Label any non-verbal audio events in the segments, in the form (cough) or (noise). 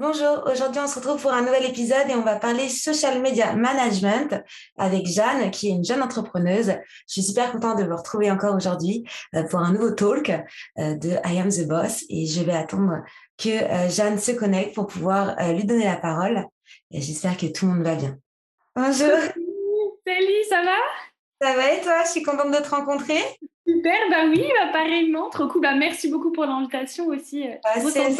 Bonjour, aujourd'hui on se retrouve pour un nouvel épisode et on va parler social media management avec Jeanne qui est une jeune entrepreneuse. Je suis super contente de vous retrouver encore aujourd'hui euh, pour un nouveau talk euh, de I Am the Boss et je vais attendre que euh, Jeanne se connecte pour pouvoir lui donner la parole j'espère que tout le monde va bien. Bonjour. Salut, ça va? Ça va et toi? Je suis contente de te rencontrer. Super, bah oui, bah pareillement, trop cool. Bah, merci beaucoup pour l'invitation aussi. Bah, c'est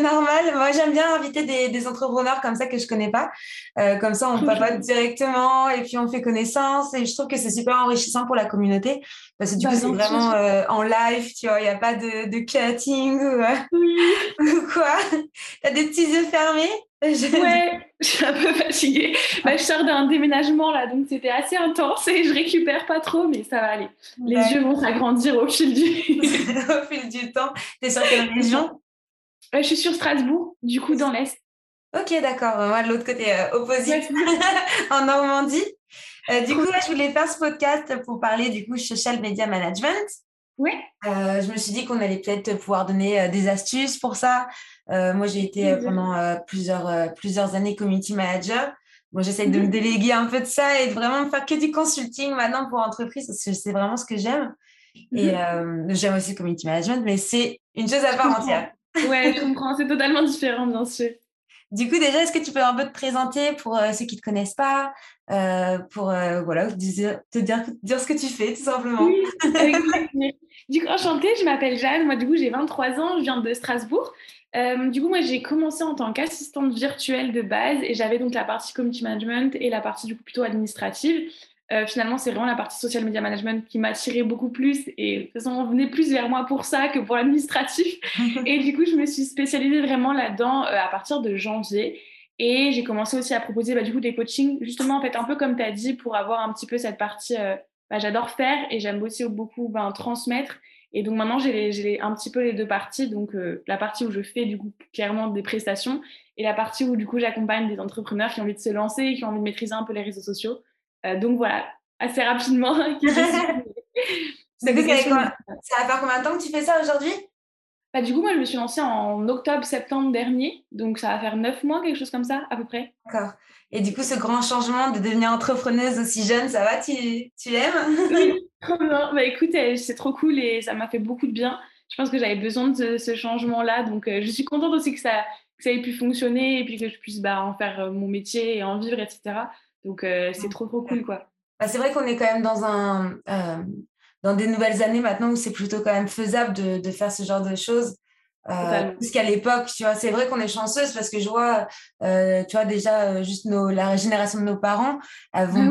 normal. Moi, j'aime bien inviter des, entrepreneurs comme ça que je connais pas. Euh, comme ça, on papote (laughs) directement et puis on fait connaissance. Et je trouve que c'est super enrichissant pour la communauté. Parce que du bah, coup, c'est vraiment euh, en live, tu vois. Il n'y a pas de, de cutting ou, euh, (laughs) ou quoi. Tu as des petits yeux fermés Ouais, je suis un peu fatiguée. Bah, je sors d'un déménagement là, donc c'était assez intense et je récupère pas trop, mais ça va aller. Les yeux vont s'agrandir au fil du (laughs) au fil du temps. T'es sur quelle région? Je suis sur Strasbourg, du coup dans l'est. Ok, d'accord. Moi, de l'autre côté euh, opposé, (laughs) en Normandie. Euh, du coup, là, je voulais faire ce podcast pour parler du coup social media management. Oui. Euh, je me suis dit qu'on allait peut-être pouvoir donner des astuces pour ça, moi, j'ai été pendant plusieurs, plusieurs années community manager. Moi, j'essaie de me mhm. déléguer un peu de ça et de vraiment faire que du consulting maintenant pour entreprise parce que c'est vraiment ce que j'aime. Et mhm. j'aime aussi community management, mais c'est une chose à part entière. Ouais, je comprends. C'est totalement différent, bien sûr. Du coup, déjà, est-ce que tu peux un peu te présenter pour ceux qui ne te connaissent pas, pour voilà, te dire, dire ce que tu fais, tout simplement? Oui, (laughs) Du coup, enchantée, je m'appelle Jeanne. Moi, du coup, j'ai 23 ans, je viens de Strasbourg. Euh, du coup, moi, j'ai commencé en tant qu'assistante virtuelle de base et j'avais donc la partie community management et la partie du coup plutôt administrative. Euh, finalement, c'est vraiment la partie social media management qui m'attirait beaucoup plus et de toute façon, on venait plus vers moi pour ça que pour l'administratif. (laughs) et du coup, je me suis spécialisée vraiment là-dedans euh, à partir de janvier. Et j'ai commencé aussi à proposer bah, du coup des coachings, justement, en fait, un peu comme tu as dit, pour avoir un petit peu cette partie, bah, j'adore faire et j'aime aussi beaucoup ben, transmettre. Et donc maintenant, j'ai un petit peu les deux parties. Donc euh, la partie où je fais du coup clairement des prestations et la partie où du coup j'accompagne des entrepreneurs qui ont envie de se lancer, qui ont envie de maîtriser un peu les réseaux sociaux. Euh, donc voilà, assez rapidement. (laughs) (laughs) ça, va faire combien de temps que tu fais ça aujourd'hui? Bah, Du coup, moi je me suis lancée en octobre-septembre dernier. Donc ça va faire neuf mois, quelque chose comme ça à peu près. D'accord. Et du coup, ce grand changement de devenir entrepreneuse aussi jeune, ça va? Tu, tu l'aimes (laughs) Oui, bien. Bah, écoute, c'est trop cool et ça m'a fait beaucoup de bien. Je pense que j'avais besoin de ce, changement-là. Donc, euh, je suis contente aussi que ça, que ça ait pu fonctionner et puis que je puisse bah, en faire euh, mon métier et en vivre, etc. Donc, euh, c'est trop, trop cool, quoi. Bah, c'est vrai qu'on est quand même dans un... dans des nouvelles années maintenant où c'est plutôt quand même faisable de, de faire ce genre de choses. Euh, qu'à l'époque, tu vois, c'est vrai qu'on est chanceuse parce que je vois, euh, tu vois, déjà, euh, juste nos, la génération de nos parents, elles, vont,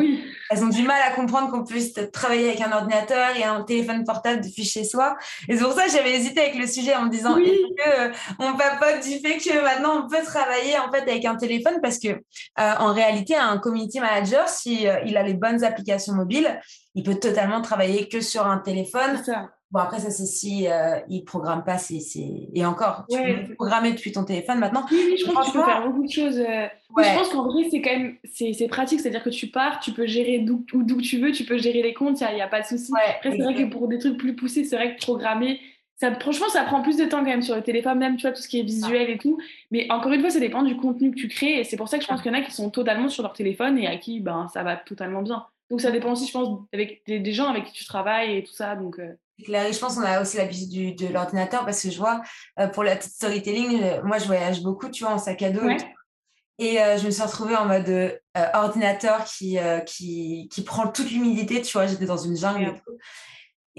elles ont du mal à comprendre qu'on puisse travailler avec un ordinateur et un téléphone portable depuis chez soi. Et c'est pour ça que j'avais hésité avec le sujet en me disant, oui. que euh, on papote du fait que maintenant on peut travailler en fait avec un téléphone? Parce que en réalité, un community manager, si il a les bonnes applications mobiles, il peut totalement travailler que sur un téléphone. Bon, après, ça, c'est si euh, il ne programme pas. c'est Et encore, tu peux programmer depuis ton téléphone maintenant. Oui, oui je pense que tu peux faire beaucoup de choses. Euh. je pense qu'en vrai, c'est quand même c'est pratique. C'est-à-dire que tu pars, tu peux gérer d'où tu veux, tu peux gérer les comptes, il n'y a, pas de souci. après, c'est vrai que pour des trucs plus poussés, c'est vrai que programmer, ça, franchement, ça prend plus de temps quand même sur le téléphone, même, tu vois, tout ce qui est visuel et tout. Mais encore une fois, ça dépend du contenu que tu crées. Et c'est pour ça que je pense qu'il y en a qui sont totalement sur leur téléphone et à qui ben, ça va totalement bien. Donc, ça dépend aussi, je pense, avec des, gens avec qui tu travailles et tout ça. Donc, euh, je pense qu'on a aussi l'habitude de l'ordinateur parce que je vois, euh, pour la petite storytelling, euh, moi, je voyage beaucoup, tu vois, en sac à dos. Et, euh, je me suis retrouvée en mode ordinateur qui, qui, qui, prend toute l'humidité, tu vois, j'étais dans une jungle et tout.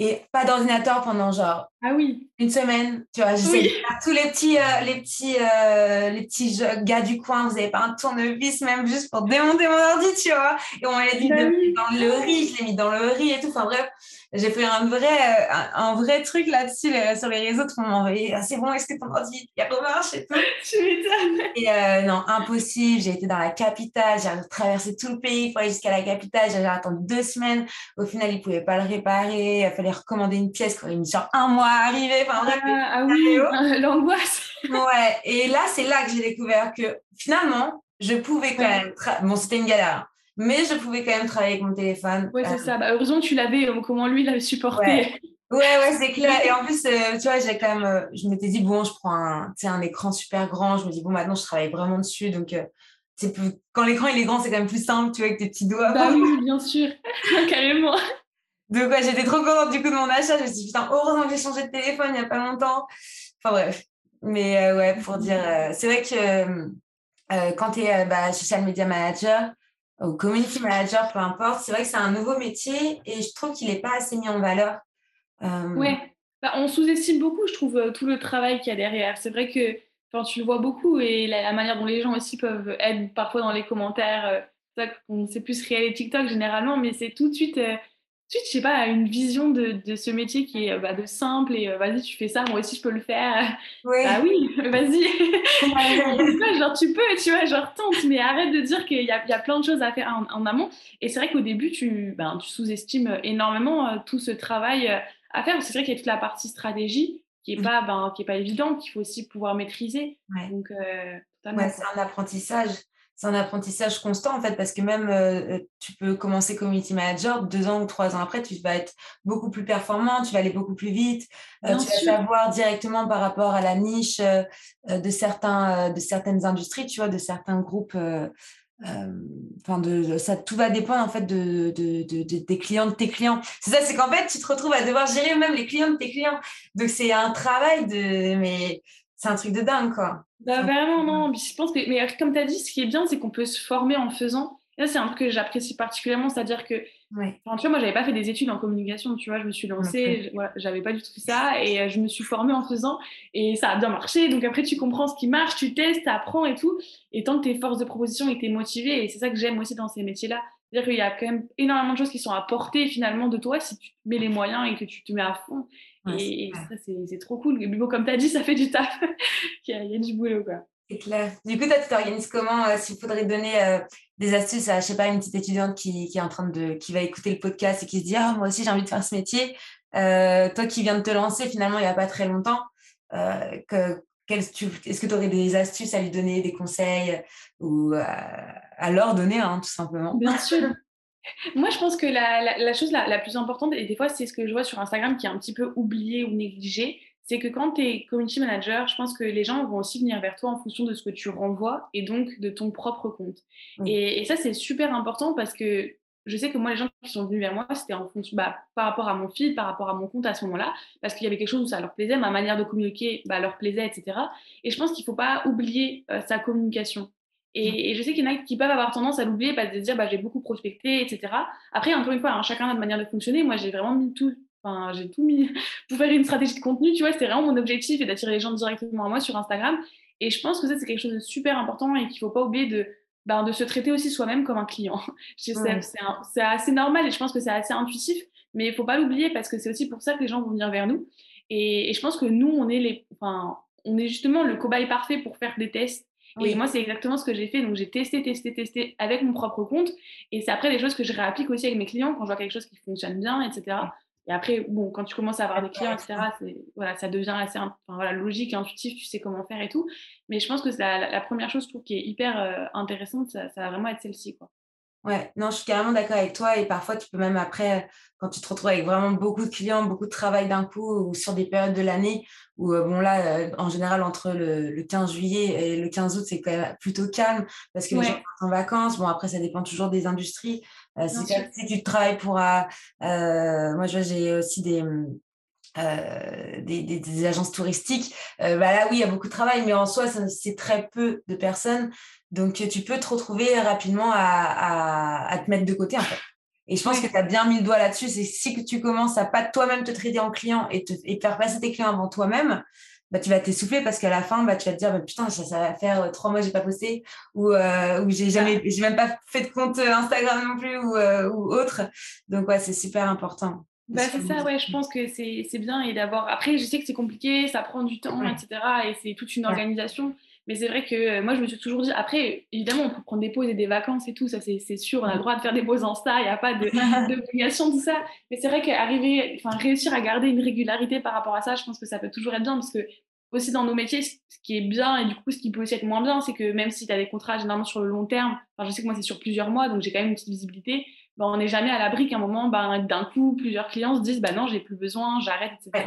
Et pas d'ordinateur pendant genre ah oui. une semaine, tu vois. tous les petits, les petits, les petits gars du coin, vous n'avez pas un tournevis même juste pour démonter mon ordi, tu vois. Et on m'a dit bah de dans le riz, je l'ai mis dans le riz et tout. Enfin bref, j'ai fait un vrai, un, vrai truc là-dessus sur les réseaux. Tout le monde m'a envoyé ah, c'est bon, est-ce que ton ordi il remarche (laughs) et tout Tu m'étonnes. Et euh, non, impossible. J'ai été dans la capitale, j'ai traversé tout le pays pour aller jusqu'à la capitale. J'ai attendu deux semaines. Au final, ils ne pouvaient pas le réparer. Il fallait recommander une pièce qui aurait mis genre un mois à arriver. Enfin, ah, ah oui, (laughs) l'angoisse. ouais, et là, c'est là que j'ai découvert que finalement, je pouvais quand même. Bon, c'était une galère. Mais je pouvais quand même travailler avec mon téléphone. Oui, c'est euh, ça. Bah, heureusement tu l'avais, euh, comment lui l'avait supporté. Ouais. Ouais, c'est clair. (laughs) Et en plus, euh, tu vois, j'ai quand même, je m'étais dit, bon, je prends un, un écran super grand. Je me dis, bon, maintenant, je travaille vraiment dessus. Donc, c'est plus... quand l'écran il est grand, c'est quand même plus simple, tu vois, avec tes petits doigts. Bah oui, (laughs) bien sûr. (laughs) Carrément. Donc, ouais, j'étais trop contente du coup de mon achat. Je me suis dit, putain, heureusement que j'ai changé de téléphone il n'y a pas longtemps. Enfin, bref. Mais ouais, pour dire, c'est vrai que quand tu es bah, social media manager, ou community manager, peu importe. C'est vrai que c'est un nouveau métier et je trouve qu'il n'est pas assez mis en valeur. Euh... Ouais, bah, on sous-estime beaucoup, je trouve, euh, tout le travail qu'il y a derrière. C'est vrai que tu le vois beaucoup et la, manière dont les gens aussi peuvent être parfois dans les commentaires, euh, c'est plus réel TikTok généralement, mais c'est tout de suite euh, suite, je sais pas, une vision de, de ce métier qui est bah, de simple et euh, vas-y, tu fais ça, moi aussi je peux le faire. Oui. Bah oui, (laughs) vas-y. (laughs) genre tu peux, tu vois, genre tente, mais arrête de dire qu'il y, y a, plein de choses à faire en, amont. Et c'est vrai qu'au début, tu, ben, tu sous-estimes énormément euh, tout ce travail euh, à faire. C'est vrai qu'il y a toute la partie stratégie qui n'est mm. pas, ben, qui est pas évidente, qu'il faut aussi pouvoir maîtriser. Donc, ouais, c'est un apprentissage c'est un apprentissage constant en fait parce que même euh, euh, tu peux commencer community manager deux ans ou trois ans après tu vas être beaucoup plus performant tu vas aller beaucoup plus vite euh, tu vas savoir directement par rapport à la niche de certains de certaines industries tu vois de certains groupes enfin de, ça tout va dépendre en fait de, de, des clients de tes clients. C'est ça c'est qu'en fait tu te retrouves à devoir gérer même les clients de tes clients. Donc c'est un travail de mais c'est un truc de dingue, quoi. Bah, vraiment, non. Je pense que, mais comme tu as dit, ce qui est bien, c'est qu'on peut se former en faisant. Et là, c'est un truc que j'apprécie particulièrement, c'est-à-dire que, ouais. tu vois, moi, j'avais pas fait des études en communication, tu vois, je me suis lancée, voilà, j'avais pas du tout ça, et euh, je me suis formée en faisant, et ça a bien marché. Donc après, tu comprends ce qui marche, tu testes, tu apprends et tout. Et tant que tes forces de proposition et que motivé, et c'est ça que j'aime aussi dans ces métiers-là, c'est-à-dire qu'il y a quand même énormément de choses qui sont à portée finalement de toi si tu mets les moyens et que tu te mets à fond et, ça, c'est trop cool. Mais bon, comme tu as dit, ça fait du taf. (laughs) Il y, a du boulot, quoi. C'est clair. Du coup, toi, tu t'organises comment euh, S'il faudrait donner euh, des astuces à, je sais pas, une petite étudiante qui, qui, est en train de, qui va écouter le podcast et qui se dit, ah, moi aussi, j'ai envie de faire ce métier. Euh, toi qui viens de te lancer finalement il n'y a pas très longtemps, que, est-ce que tu aurais des astuces à lui donner, des conseils ou à, leur donner, hein, tout simplement? Bien sûr. (laughs) (laughs) Moi, je pense que la, chose la, plus importante, et des fois, c'est ce que je vois sur Instagram qui est un petit peu oublié ou négligé, c'est que quand tu es community manager, je pense que les gens vont aussi venir vers toi en fonction de ce que tu renvoies et donc de ton propre compte. Et, ça, c'est super important parce que je sais que moi, les gens qui sont venus vers moi, c'était en fonction, bah, par rapport à mon feed, par rapport à mon compte à ce moment-là, parce qu'il y avait quelque chose où ça leur plaisait, ma manière de communiquer bah, leur plaisait, etc. Et je pense qu'il ne faut pas oublier euh, sa communication. Et, je sais qu'il y en a qui peuvent avoir tendance à l'oublier, parce de dire bah, j'ai beaucoup prospecté, etc. Après, encore une fois, hein, chacun a une manière de fonctionner. Moi, j'ai vraiment mis tout, enfin, j'ai tout mis (laughs) pour faire une stratégie de contenu. Tu vois, c'était vraiment mon objectif et d'attirer les gens directement à moi sur Instagram. Et je pense que ça, c'est quelque chose de super important et qu'il ne faut pas oublier de, ben, de se traiter aussi soi-même comme un client. (laughs) C'est assez normal et je pense que c'est assez intuitif, mais il ne faut pas l'oublier parce que c'est aussi pour ça que les gens vont venir vers nous. Et, et je pense que nous, on est, les, enfin, on est justement le cobaye parfait pour faire des tests et moi, c'est exactement ce que j'ai fait. Donc, j'ai testé, testé, testé avec mon propre compte. Et c'est après des choses que je réapplique aussi avec mes clients quand je vois quelque chose qui fonctionne bien, etc. Et après, bon, quand tu commences à avoir des clients, etc., voilà, ça devient assez enfin, voilà, logique, intuitif, tu sais comment faire et tout. Mais je pense que la, la, première chose, je trouve, qui est hyper euh, intéressante, ça, ça, va vraiment être celle-ci. Quoi. Ouais, non, je suis carrément d'accord avec toi. Et parfois, tu peux même après, quand tu te retrouves avec vraiment beaucoup de clients, beaucoup de travail d'un coup, ou sur des périodes de l'année, où, euh, bon, là, euh, en général, entre le, 15 juillet et le 15 août, c'est quand même plutôt calme parce que les gens sont en vacances. Bon, après, ça dépend toujours des industries. Euh, si, si, tu travailles pour. moi, j'ai aussi des. Des, des, agences touristiques, bah là oui, il y a beaucoup de travail, mais en soi, c'est très peu de personnes. Donc, tu peux te retrouver rapidement à, à, te mettre de côté, en fait. Et je pense que tu as bien mis le doigt là-dessus. C'est si que tu commences à pas toi-même te traiter en client et, te, et faire passer tes clients avant toi-même, bah, tu vas t'essouffler parce qu'à la fin, bah, tu vas te dire, bah, putain, ça, ça va faire euh, trois mois que j'ai pas posté ou, euh, ou j'ai jamais, j'ai même pas fait de compte Instagram non plus ou, euh, ou autre. Donc, ouais, c'est super important. Bah, c'est ça, ouais, je pense que c'est bien et d'avoir. Après, je sais que c'est compliqué, ça prend du temps, etc. Et c'est toute une organisation. Mais c'est vrai que euh, moi, je me suis toujours dit, après, évidemment, on peut prendre des pauses et des vacances et tout, ça c'est sûr, on a le droit de faire des pauses en star, il n'y a pas (laughs) d'obligation, tout ça. Mais c'est vrai qu'arriver, enfin, réussir à garder une régularité par rapport à ça, je pense que ça peut toujours être bien parce que aussi dans nos métiers, ce qui est bien et du coup, ce qui peut aussi être moins bien, c'est que même si tu as des contrats généralement sur le long terme, enfin, je sais que moi, c'est sur plusieurs mois, donc j'ai quand même une petite visibilité, ben, on n'est jamais à l'abri qu'à un moment, ben, d'un coup, plusieurs clients se disent, bah non, j'ai plus besoin, j'arrête, etc.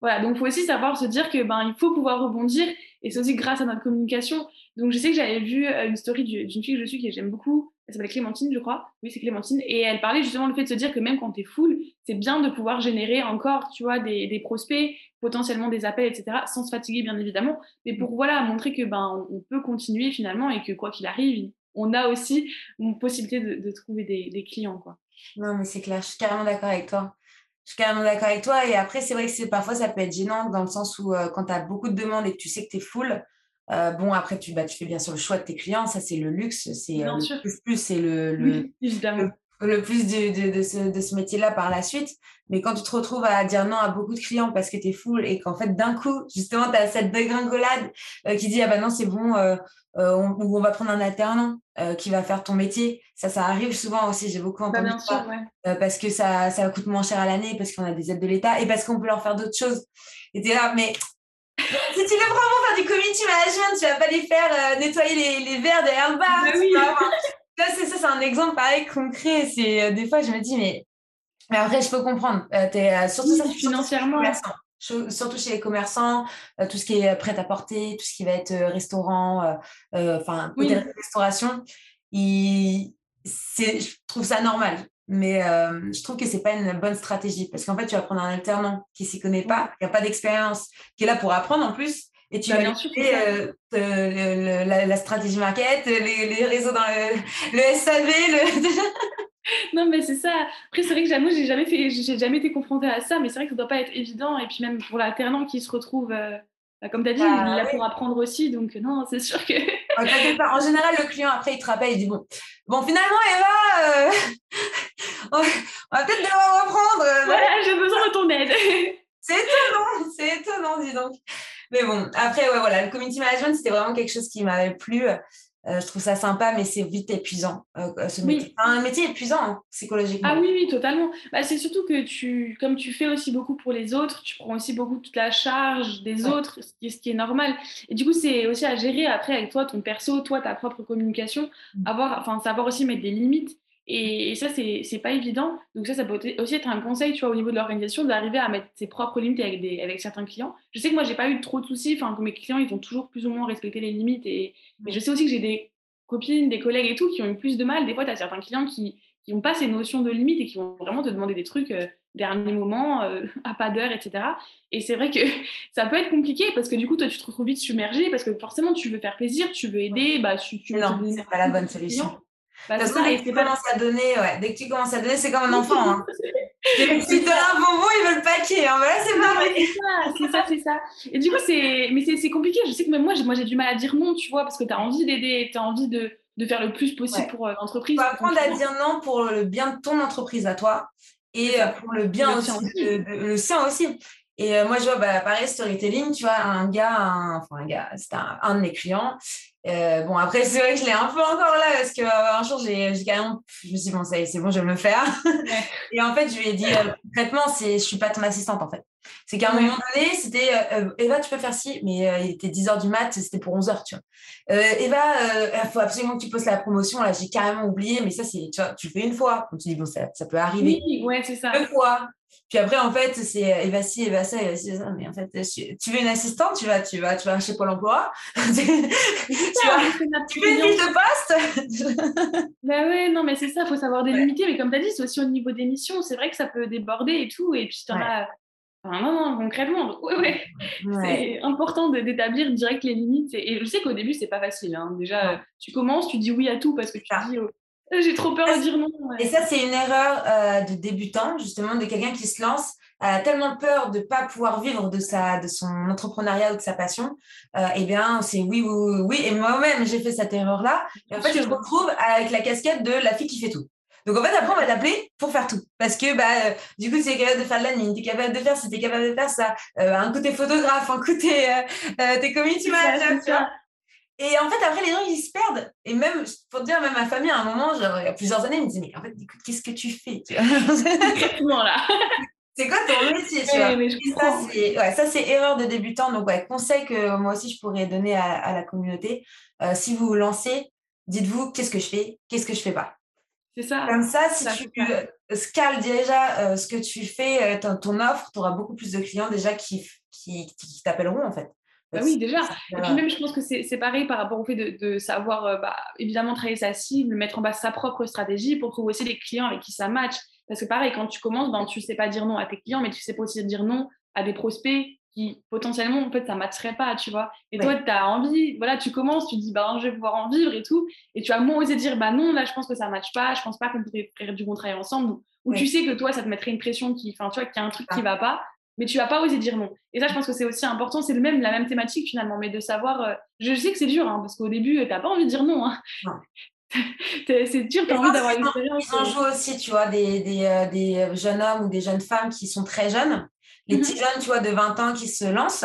Voilà, donc il faut aussi savoir se dire que ben il faut pouvoir rebondir et c'est aussi grâce à notre communication. Donc je sais que j'avais vu euh, une story d'une fille que je suis que j'aime beaucoup, elle s'appelle Clémentine, je crois. Oui, c'est Clémentine et elle parlait justement le fait de se dire que même quand tu es full, c'est bien de pouvoir générer encore, tu vois, des, des, prospects, potentiellement des appels, etc. sans se fatiguer bien évidemment, mais pour voilà montrer que ben on peut continuer finalement et que quoi qu'il arrive, on a aussi une possibilité de, de trouver des, des clients quoi. Non mais c'est clair, je suis carrément d'accord avec toi. Je suis carrément d'accord avec toi. Et après, c'est vrai que parfois, ça peut être gênant dans le sens où euh, quand tu as beaucoup de demandes et que tu sais que tu es full, euh, bon, après, tu, bah, tu fais bien sûr le choix de tes clients. Ça, c'est le luxe. C'est euh, plus, plus c'est le, le, le, plus de, de, ce, de ce métier-là par la suite. Mais quand tu te retrouves à dire non à beaucoup de clients parce que tu es full et qu'en fait, d'un coup, justement, tu as cette dégringolade qui dit Ah ben non, c'est bon, euh, on, on va prendre un alternant euh, qui va faire ton métier. Ça, ça arrive souvent aussi. J'ai beaucoup bah, entendu ça. Euh, parce que ça, ça coûte moins cher à l'année, parce qu'on a des aides de l'État et parce qu'on peut leur faire d'autres choses. Et t'es là, mais si tu veux vraiment faire du community management, tu vas pas les faire nettoyer les, les verres derrière le bar. Bah. Ça, c'est ça, c'est un exemple pareil concret. C'est des fois, je me dis, mais, mais après, je peux comprendre. es, surtout ça, financièrement. surtout chez les commerçants, euh, tout ce qui est prêt à porter, tout ce qui va être euh, restaurant, euh, enfin, restauration, je trouve ça normal. Mais je trouve que c'est pas une bonne stratégie. Parce qu'en fait, tu vas prendre un alternant qui s'y connaît pas, qui n'a pas d'expérience, qui est là pour apprendre en plus, et tu bah, vas bien la, la, stratégie market, les, les réseaux dans le, le SAV, le... (laughs) non, mais c'est ça. Après, c'est vrai que j'avoue, j'ai jamais fait, j'ai jamais été confrontée à ça, mais c'est vrai que ça doit pas être évident. Et puis même pour l'alternant qui se retrouve, euh, bah, comme tu as dit, bah, il est là pour apprendre aussi. Donc non, c'est sûr que. en général, le client après il te rappelle, il dit bon, bon finalement Eva, euh, (laughs) on va peut-être devoir reprendre. Euh, voilà, j'ai besoin de ton aide. c'est étonnant, c'est étonnant, dis donc. Mais bon, après ouais voilà, le community management c'était vraiment quelque chose qui m'avait plu. Euh, je trouve ça sympa, mais c'est vite épuisant. Euh, ce métier. un métier épuisant hein, psychologiquement. Ah oui, oui, totalement. Bah, c'est surtout que tu, comme tu fais aussi beaucoup pour les autres, tu prends aussi beaucoup toute la charge des autres, ce qui, est, ce qui, est, normal. Et du coup, c'est aussi à gérer après avec toi, ton perso, toi, ta propre communication, mmh. avoir, enfin, savoir aussi mettre des limites. Et, ça, c'est pas évident. Donc ça, ça peut aussi être un conseil, tu vois, au niveau de l'organisation, d'arriver à mettre ses propres limites avec, des, avec certains clients. Je sais que moi, j'ai pas eu trop de soucis. Enfin, mes clients, ils ont toujours plus ou moins respecté les limites. Et, mais je sais aussi que j'ai des copines, des collègues et tout qui ont eu plus de mal. Des fois, tu as certains clients qui n'ont pas ces notions de limites et qui vont vraiment te demander des trucs euh, dernier moment, euh, (laughs) à pas d'heure, etc. Et c'est vrai que (laughs) ça peut être compliqué parce que du coup, toi, tu te retrouves vite submergé parce que forcément, tu veux faire plaisir, tu veux aider. Bah, tu, tu non, c'est pas la bonne solution. Bah, dès, que tu commences à donner, ouais, dès que tu commences à donner, c'est comme un enfant. Hein. (laughs) tu as un bonbon, il veut le paquet. Hein. Voilà, c'est pas C'est ça, c'est ça, Et du coup, c'est, mais c'est, compliqué. Je sais que même moi, j'ai, moi, j'ai du mal à dire non, tu vois, parce que tu as envie d'aider, tu as envie de, de, faire le plus possible pour euh, l'entreprise. Tu apprendre à dire non pour le bien de ton entreprise à toi et euh, pour le bien aussi, le sien aussi. Et euh, moi, je vois, bah, pareil, storytelling, tu vois, un gars, enfin un gars, c'était un, un, de mes clients, euh, bon, après, c'est vrai que je l'ai un peu encore là parce qu'un euh, un jour, j'ai carrément. Je me suis dit, bon, ça c'est bon, je vais me le faire. et en fait, je lui ai dit, euh, concrètement, je suis pas ton assistante en fait. C'est qu'à un moment donné, c'était Eva, tu peux faire ci, mais il était 10 h du mat, c'était pour 11 h, tu vois. Eva, il faut absolument que tu postes la promotion. Là, j'ai carrément oublié, mais ça, c'est, tu vois, tu fais une fois. Donc, tu dis, bon, ça, ça peut arriver. Oui, ouais, c'est ça. Deux fois. Puis après, en fait, c'est Eva ci, Eva ça, Eva ci, ça. Mais en fait, tu veux une assistante, tu vas, tu vas, tu vas chez Pôle emploi. (laughs) tu, vas, tu fais une liste de poste. (laughs) bah ouais, non, mais c'est ça, il faut savoir délimiter. Mais comme tu as dit, c'est aussi au niveau des missions. C'est vrai que ça peut déborder et tout. Et puis, tu en as. Enfin, non, non, concrètement, ouais, ouais. c'est important d'établir direct les limites. Et, je sais qu'au début, c'est pas facile. Hein. Déjà, tu commences, tu dis oui à tout parce que tu dis oh, j'ai trop peur de dire non. Et ça, c'est une erreur euh, de débutant, justement, de quelqu'un qui se lance, a tellement peur de ne pas pouvoir vivre de, sa, de son entrepreneuriat ou de sa passion. Euh, eh bien, c'est oui, oui, oui. Et moi-même, j'ai fait cette erreur-là. Et en fait, je me retrouve avec la casquette de la fille qui fait tout. Donc en fait, après, on va t'appeler pour faire tout. Parce que bah, du coup, tu es capable de faire de l'admin, tu es capable de faire ça, tu es capable de faire ça. un côté photographe, un côté euh, t'es community manager, tu vois. Et en fait, après, les gens, ils se perdent. Et même, pour te dire, même ma famille, à un moment, genre, il y a plusieurs années, ils me disaient, mais en fait, écoute, qu'est-ce que tu fais tu (laughs) Exactement là. (laughs) C'est quoi ton métier, tu vois? Ça, c'est erreur de débutant. Donc, ouais, conseil que moi aussi, je pourrais donner à, la communauté. Euh, si vous vous lancez, dites-vous, qu'est-ce que je fais Qu'est-ce que je fais pas? C'est ça. Comme ça, si tu euh, scales déjà euh, ce que tu fais, ton, offre, tu auras beaucoup plus de clients déjà qui, qui, qui t'appelleront, en fait. Bah oui, déjà. Et puis même, je pense que c'est pareil par rapport au fait de, savoir, bah, évidemment, travailler sa cible, mettre en bas sa propre stratégie pour trouver aussi des clients avec qui ça match. Parce que pareil, quand tu commences, ben, tu ne sais pas dire non à tes clients, mais tu sais pas aussi dire non à des prospects qui potentiellement, en fait, ça ne matcherait pas, tu vois. Et toi, tu as envie, voilà, tu commences, tu dis, bah, je vais pouvoir en vivre et tout. Et tu as moins osé dire, bah non, là, je pense que ça ne matche pas, je pense pas qu'on pourrait faire du bon travail ensemble. Ou tu sais que toi, ça te mettrait une pression qui, enfin, tu vois, qu'il y a un truc qui ne ah. va pas, mais tu vas pas oser dire non. Et ça, je pense que c'est aussi important. C'est même la même thématique finalement, mais de savoir. Euh, je sais que c'est dur, hein, parce qu'au début, tu n'as pas envie de dire non. Hein. non. (laughs) c'est dur, tu as envie d'avoir une expérience. Ils en jouent aussi, tu vois, des, des, euh, des, jeunes hommes ou des jeunes femmes qui sont très jeunes. Les mhm. petits jeunes, tu vois, de 20 ans qui se lancent,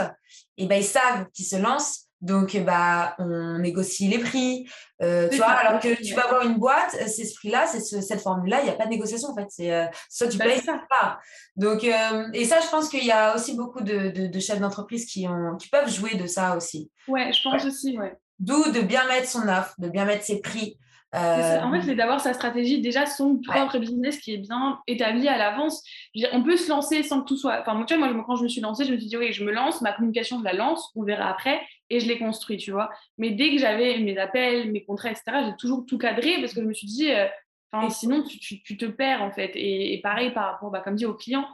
et ben ils savent qu'ils se lancent. Donc, bah, on négocie les prix. Euh, tu vois, alors que tu vas avoir une boîte, euh, c'est ce prix-là, c'est cette formule-là, il n'y a pas de négociation en fait. C'est soit tu bah, payes, soit pas. Donc, et ça, je pense qu'il y a aussi beaucoup de, de, chefs d'entreprise qui, ont, qui peuvent jouer de ça aussi. Ouais, je pense aussi, ouais. D'où de bien mettre son offre, de bien mettre ses prix. En fait, c'est d'avoir sa stratégie, déjà son propre business qui est bien établi à l'avance. On peut se lancer sans que tout soit. Enfin, tu vois, moi, quand je me suis lancée, je me suis dit, oui, je me lance, ma communication, je la lance, on verra après, et je l'ai construit, tu vois. Mais dès que j'avais mes appels, mes contrats, etc., j'ai toujours tout cadré parce que je me suis dit, euh, sinon, tu, tu, te perds, en fait. Et, pareil, par rapport, bah, comme dit, aux clients,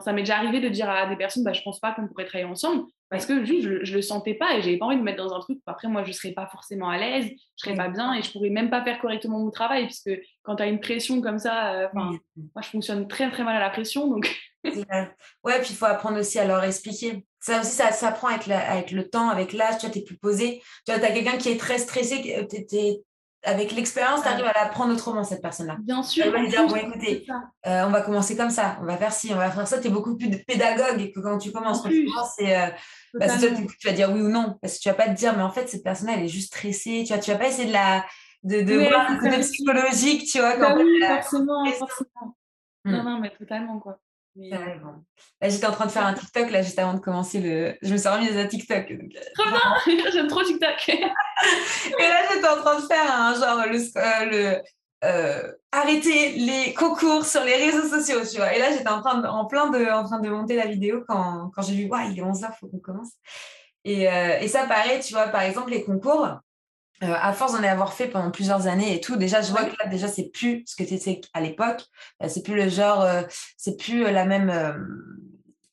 ça m'est déjà arrivé de dire à des personnes, bah, je pense pas qu'on pourrait travailler ensemble parce que juste, je, je le sentais pas et j'avais pas envie de me mettre dans un truc. Après, moi, je serais pas forcément à l'aise, je serais pas bien et je pourrais même pas faire correctement mon travail puisque quand tu as une pression comme ça, euh, moi, je fonctionne très très mal à la pression, donc. (laughs) ouais, puis il faut apprendre aussi à leur expliquer. Ça aussi, ça s'apprend avec, avec le temps, avec l'âge. Tu vois, es plus posé. Tu vois, as quelqu'un qui est très stressé, es, avec l'expérience, tu arrives à l'apprendre autrement, cette personne-là. Bien sûr. Elle va lui dire, bon, écoutez, euh, on va commencer comme ça, on va faire ci, on va faire ça. Tu es beaucoup plus pédagogue que quand tu commences. Quand tu commences, c'est euh, bah, toi, tu vas dire oui ou non. Parce que tu vas pas te dire, mais en fait, cette personne elle est juste stressée. Tu vois, tu vas pas essayer de la de, de voir le côté psychologique, tu vois. Bah oui, forcément, forcément. Non, hmm. non, mais totalement, quoi. Là, j'étais en train de faire un TikTok, là, juste avant de commencer le. Je me suis remise à TikTok. Donc... Euh, trop bien (laughs) J'aime trop TikTok Et là, j'étais en train de faire un genre, le. Euh, le euh, arrêter les concours sur les réseaux sociaux, tu vois. Et là, j'étais en, train de, en plein de, en train de monter la vidéo quand, quand j'ai vu, ouais, il est 11h, il faut qu'on commence. Et, et ça paraît, tu vois, par exemple, les concours, euh, à force d'en avoir fait pendant plusieurs années et tout, déjà, je vois que là, déjà, c'est plus ce que tu étais à l'époque. Euh, c'est plus le genre, euh, c'est plus la même,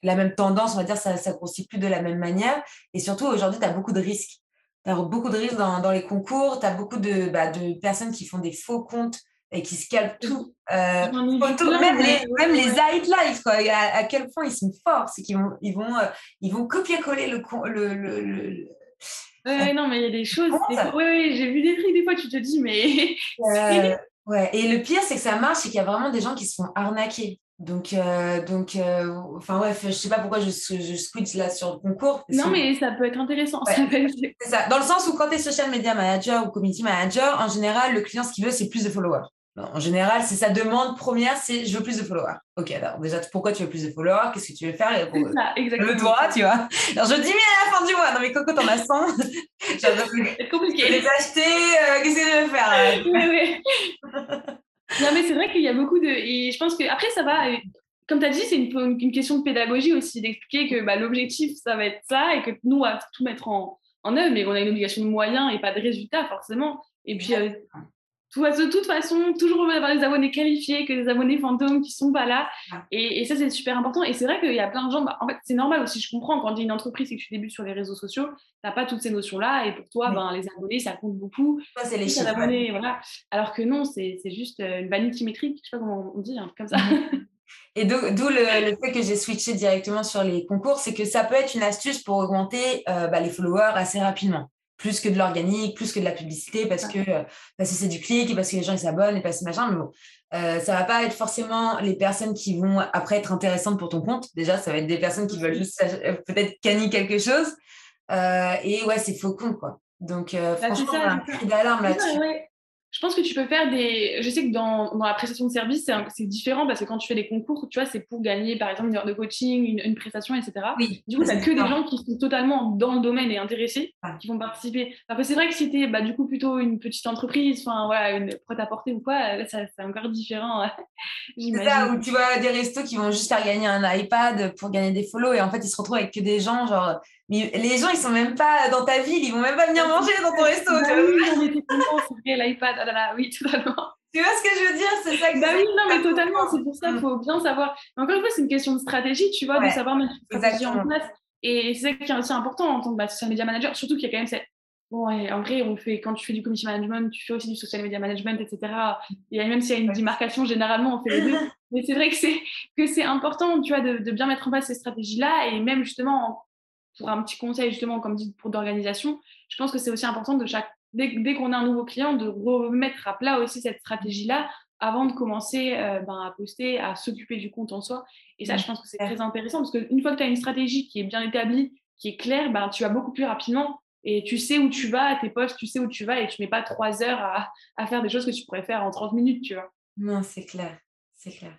la même tendance, on va dire, ça, ça grossit plus de la même manière. Et surtout, aujourd'hui, tu as beaucoup de risques. Tu as beaucoup de risques dans, dans les concours, tu as beaucoup de, bah, de personnes qui font des faux comptes et qui se calent tout. même, les, même les life, quoi, à, à, quel point ils sont forts, c'est qu'ils vont, ils vont, ils vont copier-coller le, le, le Ouais, non, mais il y a des choses. Oui, oui, j'ai vu des trucs, des fois, tu te dis, mais. (laughs) Euh, ouais, et le pire, c'est que ça marche, c'est qu'il y a vraiment des gens qui se font arnaquer. Donc, euh, donc euh, enfin, bref, je sais pas pourquoi je, je switch là sur le concours. Non, mais ça peut être intéressant. c'est ça. Dans le sens où quand tu es social media manager ou community manager, en général, le client, ce qu'il veut, c'est plus de followers. En général, c'est sa demande première, c'est je veux plus de followers. Ok, alors déjà, pourquoi tu veux plus de followers? Qu'est-ce que tu veux faire? Ça, exactement. Le droit, tu vois. Alors je dis, mais à la fin du mois, non mais Coco, t'en as 100. (laughs) c'est compliqué. Les acheter, euh, qu'est-ce que tu veux faire Oui, oui. (laughs) non, mais c'est vrai qu'il y a beaucoup de. Et je pense que après, ça va. Comme tu as dit, c'est une, une, question de pédagogie aussi, d'expliquer que bah, l'objectif, ça va être ça et que nous, on va tout mettre en, en œuvre, mais qu'on a une obligation de moyens et pas de résultats, forcément. Et puis, euh, de toute façon, toujours avoir des abonnés qualifiés que des abonnés fantômes qui sont pas là. Et, ça, c'est super important. Et c'est vrai qu'il y a plein de gens. Bah, en fait, c'est normal aussi. Je comprends quand tu es une entreprise et que tu débutes sur les réseaux sociaux, tu n'as pas toutes ces notions-là. Et pour toi, ben, les abonnés, ça compte beaucoup. Ça, c'est les chiffres. voilà. Alors que non, c'est juste euh, une vanity métrique. Je sais pas comment on dit, un truc comme ça. (laughs) Et d'où le, fait que j'ai switché directement sur les concours, c'est que ça peut être une astuce pour augmenter euh, bah, les followers assez rapidement plus que de l'organique, plus que de la publicité, parce que, euh, parce que c'est du clic et parce que les gens ils s'abonnent et parce que machin. Mais bon, euh, ça va pas être forcément les personnes qui vont après être intéressantes pour ton compte. Déjà, ça va être des personnes qui veulent juste peut-être gagner quelque chose. et ouais, c'est faux compte, quoi. Donc, bah, franchement, un cri d'alarme là-dessus je pense que tu peux faire des. Je sais que dans, dans la prestation de service, c'est différent parce que quand tu fais des concours, tu vois, c'est pour gagner, par exemple, une heure de coaching, une, prestation, etc. Oui, du coup, tu n'as que des gens qui sont totalement dans le domaine et intéressés qui vont participer. Après, c'est vrai que si tu es bah, du coup plutôt une petite entreprise, enfin, voilà, une prêt-à-porter ou quoi, là, c'est encore différent. (laughs) c'est ça, où tu vois des restos qui vont juste faire gagner un iPad pour gagner des follow et en fait, ils se retrouvent avec que des gens, genre mais les gens, ils sont même pas dans ta ville, ils vont même pas venir manger dans ton resto. Bah oui, mais c'est l'iPad, oh là là, oui, totalement. Tu vois ce que je veux dire? C'est ça que Bah oui, non, mais totalement, c'est pour ça qu'il faut bien savoir. encore une fois, c'est une question de stratégie, tu vois, de savoir mettre une stratégie en place. Et c'est ça qui est aussi important en tant que bah, social media manager, surtout qu'il y a quand même cette. Bon, en vrai, on fait, quand tu fais du community management, tu fais aussi du social media management, etc. Et même s'il y a une démarcation, généralement, on fait les deux. (laughs) Mais c'est vrai que c'est, que c'est important, tu vois, de, de, bien mettre en place ces stratégies-là et même justement pour un petit conseil justement, comme dit, pour d'organisation, je pense que c'est aussi important de chaque, dès, qu'on a un nouveau client, de remettre à plat aussi cette stratégie-là avant de commencer euh, ben, à poster, à s'occuper du compte en soi. Et ça, je pense que c'est très intéressant parce qu'une fois que tu as une stratégie qui est bien établie, qui est claire, ben, tu vas beaucoup plus rapidement et tu sais où tu vas, tes posts, tu sais où tu vas et tu mets pas trois heures à, à faire des choses que tu pourrais faire en 30 minutes, tu vois. Non, c'est clair, c'est clair.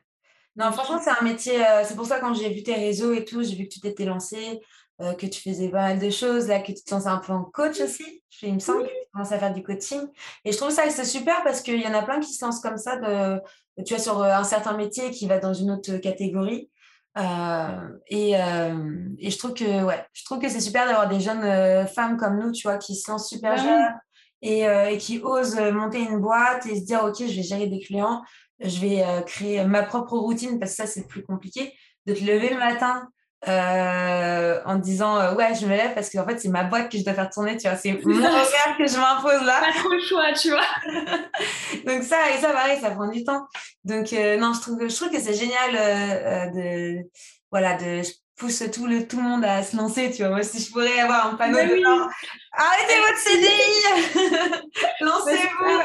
Non, franchement, c'est un métier. Euh, c'est pour ça, quand j'ai vu tes réseaux et tout, j'ai vu que tu t'étais lancé. Euh, que tu faisais pas mal de choses, là, que tu te lançais un peu en coach aussi. Il me semble que tu commences à faire du coaching. Et je trouve ça c'est super parce qu'il y en a plein qui se lancent comme ça, de, tu vois, sur euh, un certain métier qui va dans une autre catégorie. Euh, et, et, je trouve que ouais, je trouve que c'est super d'avoir des jeunes femmes comme nous, tu vois, qui se lancent super bah jeunes et, et, qui osent monter une boîte et se dire ok, je vais gérer des clients, je vais créer ma propre routine parce que ça c'est plus compliqué de te lever le matin, euh, en disant euh, ouais je me lève parce qu'en fait c'est ma boîte que je dois faire tourner tu vois. C'est mon (laughs) regard que je m'impose là. Pas trop le choix tu vois. (laughs) Donc ça et ça pareil ça prend du temps. Donc euh, non je trouve je trouve que c'est génial de voilà de je pousse tout le tout le monde à se lancer tu vois. Moi si je pourrais avoir un panneau de arrêtez votre CDI (laughs) lancez-vous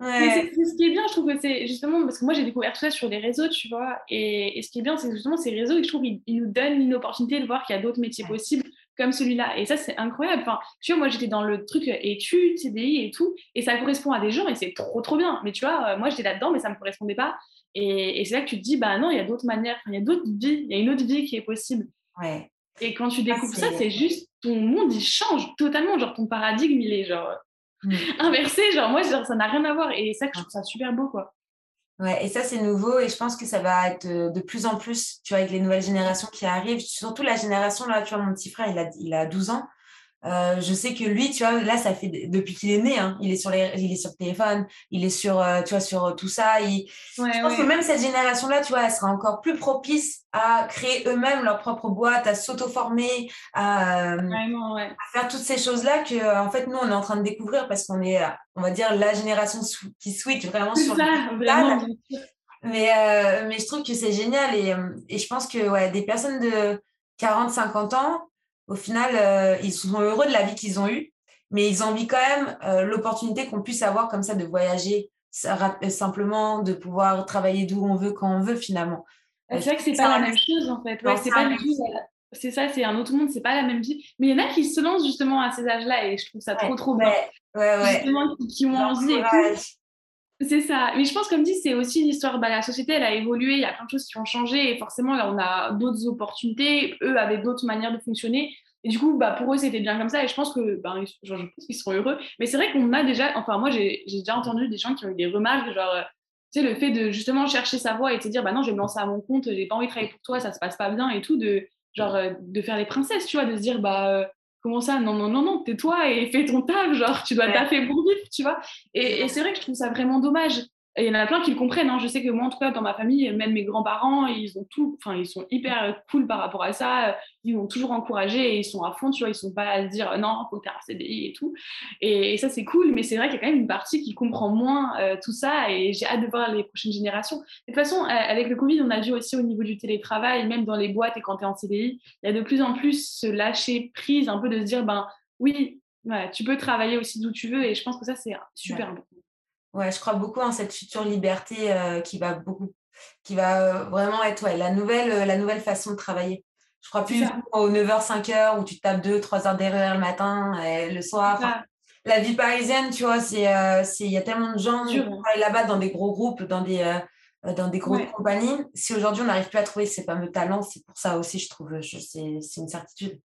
mais ce qui est bien, je trouve que c'est justement parce que moi j'ai découvert tout ça sur les réseaux, tu vois. Et, ce qui est bien, c'est justement ces réseaux, je trouve, ils, nous donnent une opportunité de voir qu'il y a d'autres métiers possibles comme celui-là. Et ça, c'est incroyable. Enfin, tu vois, moi j'étais dans le truc études, CDI et tout, et ça correspond à des gens et c'est trop, trop bien. Mais tu vois, euh, moi j'étais là-dedans, mais ça me correspondait pas. Et, c'est là que tu te dis, bah non, il y a d'autres manières, il y a d'autres vies, il y a une autre vie qui est possible. Ouais. Et quand tu découvres ça, c'est juste ton monde, il change totalement. Genre ton paradigme, il est genre Mmh. (laughs) inversé. Genre, moi, ça n'a rien à voir. Et ça, je trouve ça super beau, quoi. Ouais, et ça, c'est nouveau. Et je pense que ça va être euh, de plus en plus, tu vois, avec les nouvelles générations qui arrivent. Surtout la génération, là, tu vois, mon petit frère, il a, il a 12 ans. Euh, je sais que lui, tu vois, là, ça fait depuis qu'il est né, hein, il est sur les, il est sur le téléphone, il est sur, euh, tu vois, sur euh, tout ça. Il... je pense que même cette génération-là, tu vois, elle sera encore plus propice à créer eux-mêmes leur propre boîte, à s'auto-former, à, faire toutes ces choses-là que, en fait, nous, on est en train de découvrir parce qu'on est, on va dire, la génération qui switch vraiment sur ça, vraiment, mais, mais je trouve que c'est génial et, et je pense que ouais, des personnes de 40, 50 ans, au final, euh, ils sont heureux de la vie qu'ils ont eue, mais ils ont envie quand même euh, l'opportunité qu'on puisse avoir comme ça de voyager simplement, de pouvoir travailler d'où on veut, quand on veut finalement. C'est vrai que c'est pas la même chose en fait. c'est pas C'est ça, c'est un autre monde, c'est pas la même vie. Mais il y en a qui se lancent justement à ces âges-là et je trouve ça trop trop bien. Justement, qui, ont envie et C'est ça. Mais je pense, comme dit, c'est aussi l'histoire. Bah, la société, elle a évolué. Il y a plein de choses qui ont changé. Et forcément, là, on a d'autres opportunités. Eux avaient d'autres manières de fonctionner. Et du coup, bah, pour eux, c'était bien comme ça. Et je pense que, bah, je pense qu'ils seront heureux. Mais c'est vrai qu'on a déjà, enfin, moi, j'ai déjà entendu des gens qui ont eu des remarques, genre, euh, tu sais, le fait de justement chercher sa voie et de se dire, bah non, je vais me lancer à mon compte, j'ai pas envie de travailler pour toi, ça se passe pas bien et tout, de, genre, euh, de faire les princesses, tu vois, de se dire, bah, euh, comment ça? Non, non, non, non, tais-toi et fais ton taf, genre, tu dois ouais. taffer pour vivre, tu vois. Et, et c'est vrai que je trouve ça vraiment dommage il y en a plein qui le comprennent. Hein. Je sais que moi, en tout cas, dans ma famille, même mes grands-parents, ils ont tout, enfin, ils sont hyper cool par rapport à ça. Ils m'ont toujours encouragé et ils sont à fond, tu vois. Ils sont pas à se dire non, faut faire un CDI et tout. Et, ça, c'est cool. Mais c'est vrai qu'il y a quand même une partie qui comprend moins euh, tout ça et j'ai hâte de voir les prochaines générations. De toute façon, euh, avec le Covid, on a vu aussi au niveau du télétravail, même dans les boîtes et quand tu es en CDI, il y a de plus en plus ce lâcher prise, un peu de se dire, ben oui, tu peux travailler aussi d'où tu veux et je pense que ça, c'est super important. Ouais, je crois beaucoup en cette future liberté qui va beaucoup, qui va vraiment être ouais, la, nouvelle, la nouvelle façon de travailler. Je crois plus aux 9h, 5h où tu tapes 2, 3 heures d'erreur le matin et le soir. la vie parisienne, tu vois, c'est, il y a tellement de gens qui travaillent là-bas dans des gros groupes, dans des, dans des grosses compagnies. Si aujourd'hui on n'arrive plus à trouver ces fameux talents, c'est pour ça aussi, je trouve, c'est, une certitude.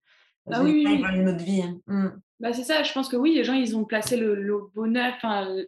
Ah oui, oui, une autre vie. Hein. Mmh. Bah c'est ça, je pense que oui, les gens, ils ont placé le, bonheur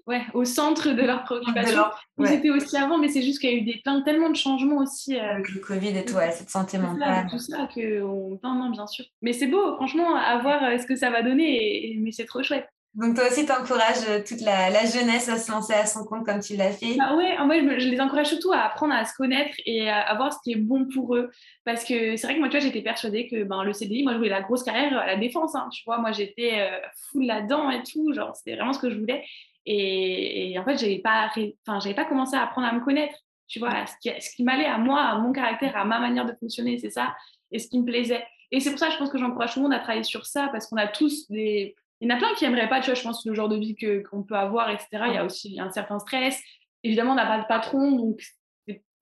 ouais, au centre de leurs préoccupations. Ils étaient aussi avant, mais c'est juste qu'il y a eu des, plein, tellement de changements aussi. Euh, Avec le Covid et tout, ouais, cette santé mentale. tout ça, que on... non, non, bien sûr. Mais c'est beau, franchement, à voir euh, ce que ça va donner, mais c'est trop chouette. Donc toi aussi, tu encourages euh, toute la, jeunesse à se lancer à son compte comme tu l'as fait bah Ouais, moi je, les encourage surtout à apprendre à se connaître et à, voir ce qui est bon pour eux. Parce que c'est vrai que moi, tu vois, j'étais persuadée que ben, le CDI, moi je voulais la grosse carrière à la défense. Hein, tu vois, moi j'étais euh, full là-dedans et tout, genre c'était vraiment ce que je voulais. Et, en fait, j'avais pas, enfin, pas commencé à apprendre à me connaître. Tu vois, ce qui, ce qui m'allait à moi, à mon caractère, à ma manière de fonctionner, c'est ça, et ce qui me plaisait. Et c'est pour ça, je pense que j'encourage tout le monde à travailler sur ça, parce qu'on a tous des, il y en a plein qui n'aimeraient pas, tu vois, je pense, le genre de vie qu'on peut avoir, etc. Il y a aussi un certain stress. Évidemment, on n'a pas de patron, donc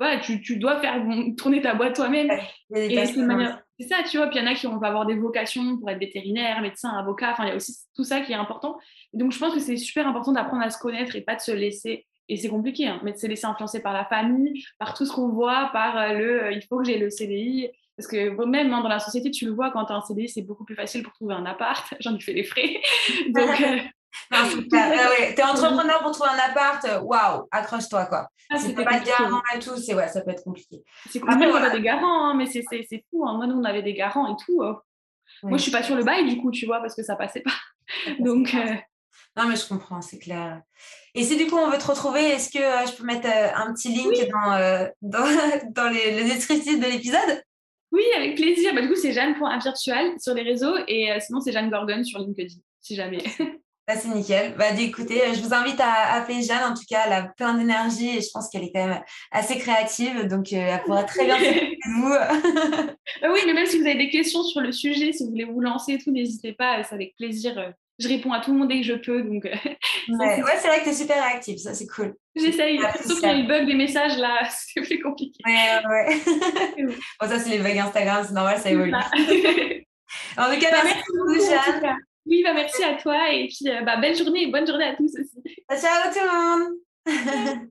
ouais, tu, tu, dois faire tourner ta boîte toi-même. et c'est ça, tu vois. Puis il y en a qui vont avoir des vocations pour être vétérinaire, médecin, avocat. Enfin, il y a aussi tout ça qui est important. donc, je pense que c'est super important d'apprendre à se connaître et pas de se laisser. Et c'est compliqué, hein, mais de se laisser influencer par la famille, par tout ce qu'on voit, par euh, le euh, il faut que j'ai le CDI. Parce que même hein, dans la société, tu le vois, quand tu as un CDI, c'est beaucoup plus facile pour trouver un appart. (laughs) J'en ai fait les frais. (laughs) Donc, euh, (laughs) es entrepreneur pour trouver un appart, euh, waouh, accroche-toi quoi. Ah, si pas de garant et tout, c'est ouais, ça peut être compliqué. C'est compliqué, on a des garants, hein, mais c'est fou. Hein. Moi, nous, on avait des garants et tout. Oh. Moi, je suis pas sur le bail du coup, tu vois, parce que ça passait pas. Donc. Non, mais je comprends, c'est clair. Et si du coup on veut te retrouver, est-ce que je peux mettre un petit link dans, dans, (laughs) dans les, le descriptif de l'épisode? Oui, avec plaisir. Bah, du coup, c'est Jeanne.virtual sur les réseaux et euh, sinon, c'est Jeanne Gorgon sur LinkedIn, si jamais. (laughs) Bah, c'est nickel. Bah, écoutez, je vous invite à appeler Jeanne. En tout cas, elle a plein d'énergie et je pense qu'elle est quand même assez créative. Donc, euh, elle pourra très bien s'occuper de vous. (laughs) Bah oui, mais même si vous avez des questions sur le sujet, si vous voulez vous lancer et tout, n'hésitez pas. C'est avec plaisir euh, je réponds à tout le monde dès que je peux. Donc, euh, (laughs) ouais, c'est vrai que tu es super réactive, ça c'est cool. J'essaye, sauf qu'il y a le bug des messages là, (laughs) c'est plus compliqué. Ouais, ouais. (laughs) bon, ça c'est les bugs Instagram, c'est normal, ça évolue. en tout cas, bah, merci, beaucoup, Jeanne. Oui, bah, merci à toi et puis euh, bah, belle journée et bonne journée à tous aussi. Ciao tout le monde